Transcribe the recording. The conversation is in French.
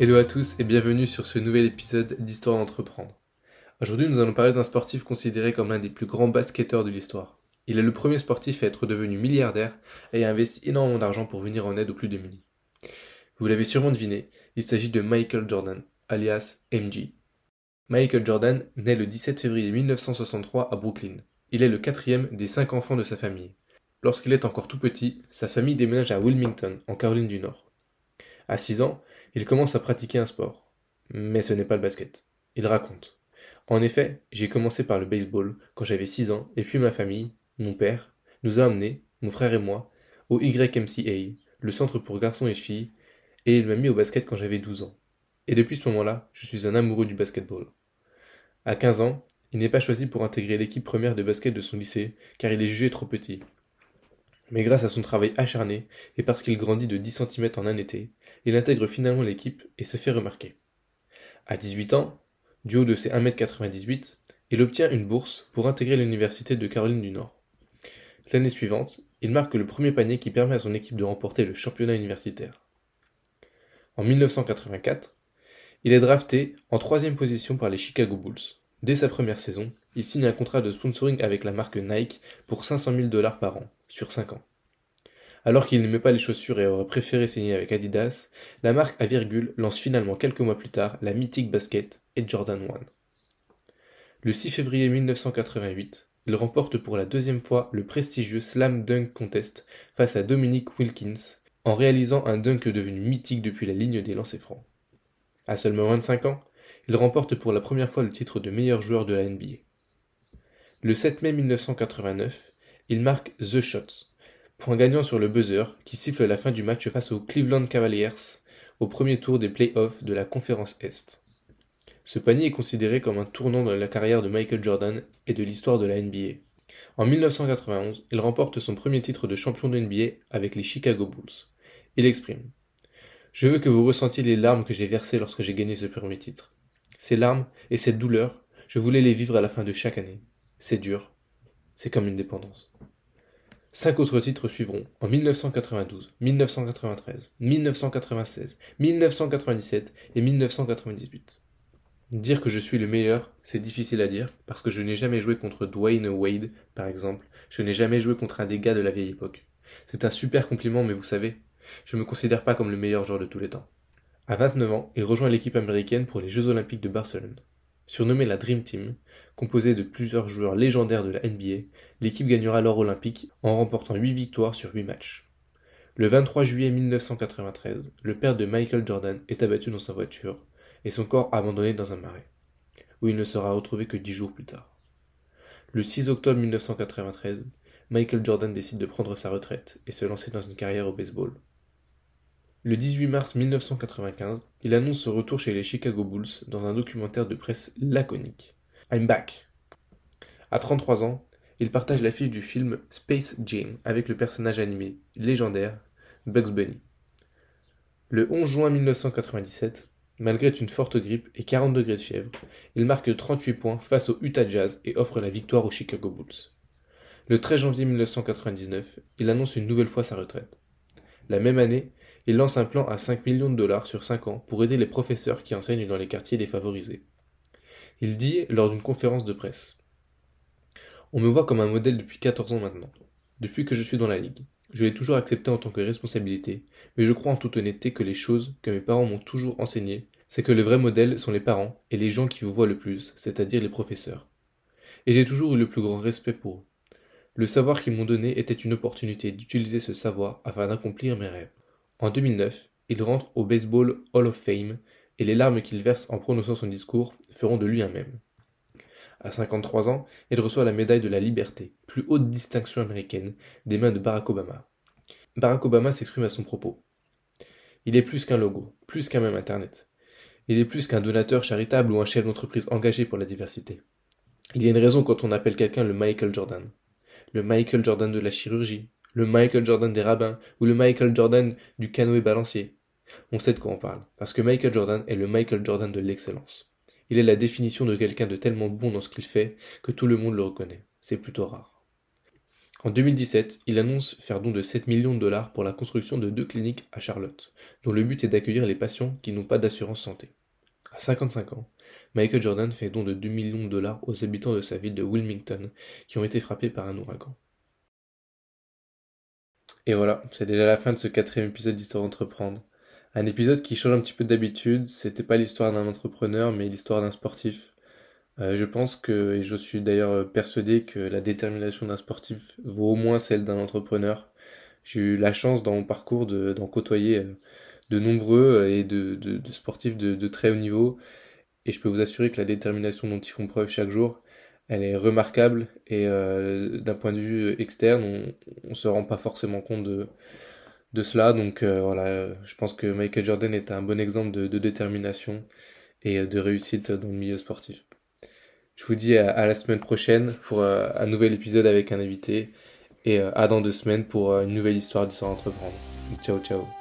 Hello à tous et bienvenue sur ce nouvel épisode d'Histoire d'entreprendre. Aujourd'hui, nous allons parler d'un sportif considéré comme l'un des plus grands basketteurs de l'histoire. Il est le premier sportif à être devenu milliardaire et a investi énormément d'argent pour venir en aide aux plus démunis. Vous l'avez sûrement deviné, il s'agit de Michael Jordan, alias MJ. Michael Jordan naît le 17 février 1963 à Brooklyn. Il est le quatrième des cinq enfants de sa famille. Lorsqu'il est encore tout petit, sa famille déménage à Wilmington, en Caroline du Nord. À 6 ans, il commence à pratiquer un sport. Mais ce n'est pas le basket. Il raconte. En effet, j'ai commencé par le baseball quand j'avais 6 ans, et puis ma famille, mon père, nous a amenés, mon frère et moi, au YMCA, le centre pour garçons et filles, et il m'a mis au basket quand j'avais 12 ans. Et depuis ce moment-là, je suis un amoureux du basketball. À 15 ans, il n'est pas choisi pour intégrer l'équipe première de basket de son lycée, car il est jugé trop petit. Mais grâce à son travail acharné, et parce qu'il grandit de 10 cm en un été, il intègre finalement l'équipe et se fait remarquer. À 18 ans, du haut de ses 1m98, il obtient une bourse pour intégrer l'université de Caroline du Nord. L'année suivante, il marque le premier panier qui permet à son équipe de remporter le championnat universitaire. En 1984, il est drafté en troisième position par les Chicago Bulls. Dès sa première saison, il signe un contrat de sponsoring avec la marque Nike pour 500 000 dollars par an, sur 5 ans. Alors qu'il n'aimait pas les chaussures et aurait préféré signer avec Adidas, la marque à virgule lance finalement quelques mois plus tard la mythique basket et Jordan 1. Le 6 février 1988, il remporte pour la deuxième fois le prestigieux Slam Dunk Contest face à Dominic Wilkins en réalisant un dunk devenu mythique depuis la ligne des lancers francs. À seulement 25 ans, il remporte pour la première fois le titre de meilleur joueur de la NBA. Le 7 mai 1989, il marque The Shot, point gagnant sur le buzzer qui siffle la fin du match face aux Cleveland Cavaliers au premier tour des playoffs de la conférence Est. Ce panier est considéré comme un tournant dans la carrière de Michael Jordan et de l'histoire de la NBA. En 1991, il remporte son premier titre de champion de NBA avec les Chicago Bulls. Il exprime Je veux que vous ressentiez les larmes que j'ai versées lorsque j'ai gagné ce premier titre. Ces larmes et cette douleur, je voulais les vivre à la fin de chaque année. C'est dur. C'est comme une dépendance. Cinq autres titres suivront en 1992, 1993, 1996, 1997 et 1998. Dire que je suis le meilleur, c'est difficile à dire, parce que je n'ai jamais joué contre Dwayne Wade, par exemple. Je n'ai jamais joué contre un des gars de la vieille époque. C'est un super compliment, mais vous savez, je me considère pas comme le meilleur joueur de tous les temps. À 29 ans, il rejoint l'équipe américaine pour les Jeux Olympiques de Barcelone. Surnommée la Dream Team, composée de plusieurs joueurs légendaires de la NBA, l'équipe gagnera l'or olympique en remportant 8 victoires sur 8 matchs. Le 23 juillet 1993, le père de Michael Jordan est abattu dans sa voiture et son corps abandonné dans un marais, où il ne sera retrouvé que 10 jours plus tard. Le 6 octobre 1993, Michael Jordan décide de prendre sa retraite et se lancer dans une carrière au baseball. Le 18 mars 1995, il annonce son retour chez les Chicago Bulls dans un documentaire de presse laconique. I'm back. À 33 ans, il partage l'affiche du film Space Jam avec le personnage animé légendaire Bugs Bunny. Le 11 juin 1997, malgré une forte grippe et 40 degrés de fièvre, il marque 38 points face au Utah Jazz et offre la victoire aux Chicago Bulls. Le 13 janvier 1999, il annonce une nouvelle fois sa retraite. La même année, il lance un plan à 5 millions de dollars sur 5 ans pour aider les professeurs qui enseignent dans les quartiers défavorisés. Il dit lors d'une conférence de presse On me voit comme un modèle depuis 14 ans maintenant, depuis que je suis dans la ligue. Je l'ai toujours accepté en tant que responsabilité, mais je crois en toute honnêteté que les choses que mes parents m'ont toujours enseignées, c'est que le vrai modèle sont les parents et les gens qui vous voient le plus, c'est-à-dire les professeurs. Et j'ai toujours eu le plus grand respect pour eux. Le savoir qu'ils m'ont donné était une opportunité d'utiliser ce savoir afin d'accomplir mes rêves. En 2009, il rentre au Baseball Hall of Fame et les larmes qu'il verse en prononçant son discours feront de lui un même. À 53 ans, il reçoit la médaille de la liberté, plus haute distinction américaine, des mains de Barack Obama. Barack Obama s'exprime à son propos. Il est plus qu'un logo, plus qu'un même Internet. Il est plus qu'un donateur charitable ou un chef d'entreprise engagé pour la diversité. Il y a une raison quand on appelle quelqu'un le Michael Jordan. Le Michael Jordan de la chirurgie, le Michael Jordan des rabbins ou le Michael Jordan du canoë balancier. On sait de quoi on parle, parce que Michael Jordan est le Michael Jordan de l'excellence. Il est la définition de quelqu'un de tellement bon dans ce qu'il fait que tout le monde le reconnaît. C'est plutôt rare. En 2017, il annonce faire don de 7 millions de dollars pour la construction de deux cliniques à Charlotte, dont le but est d'accueillir les patients qui n'ont pas d'assurance santé. À 55 ans, Michael Jordan fait don de 2 millions de dollars aux habitants de sa ville de Wilmington qui ont été frappés par un ouragan. Et voilà, c'est déjà la fin de ce quatrième épisode d'Histoire d'entreprendre. Un épisode qui change un petit peu d'habitude, c'était pas l'histoire d'un entrepreneur, mais l'histoire d'un sportif. Euh, je pense que, et je suis d'ailleurs persuadé que la détermination d'un sportif vaut au moins celle d'un entrepreneur. J'ai eu la chance dans mon parcours d'en côtoyer euh, de nombreux euh, et de, de, sportifs de, de, très haut niveau. Et je peux vous assurer que la détermination dont ils font preuve chaque jour, elle est remarquable. Et euh, d'un point de vue externe, on, on se rend pas forcément compte de, de cela. Donc euh, voilà, je pense que Michael Jordan est un bon exemple de, détermination et de réussite dans le milieu sportif. Je vous dis à, la semaine prochaine pour euh, un nouvel épisode avec un invité et euh, à dans deux semaines pour euh, une nouvelle histoire d'histoire entreprendre. Ciao ciao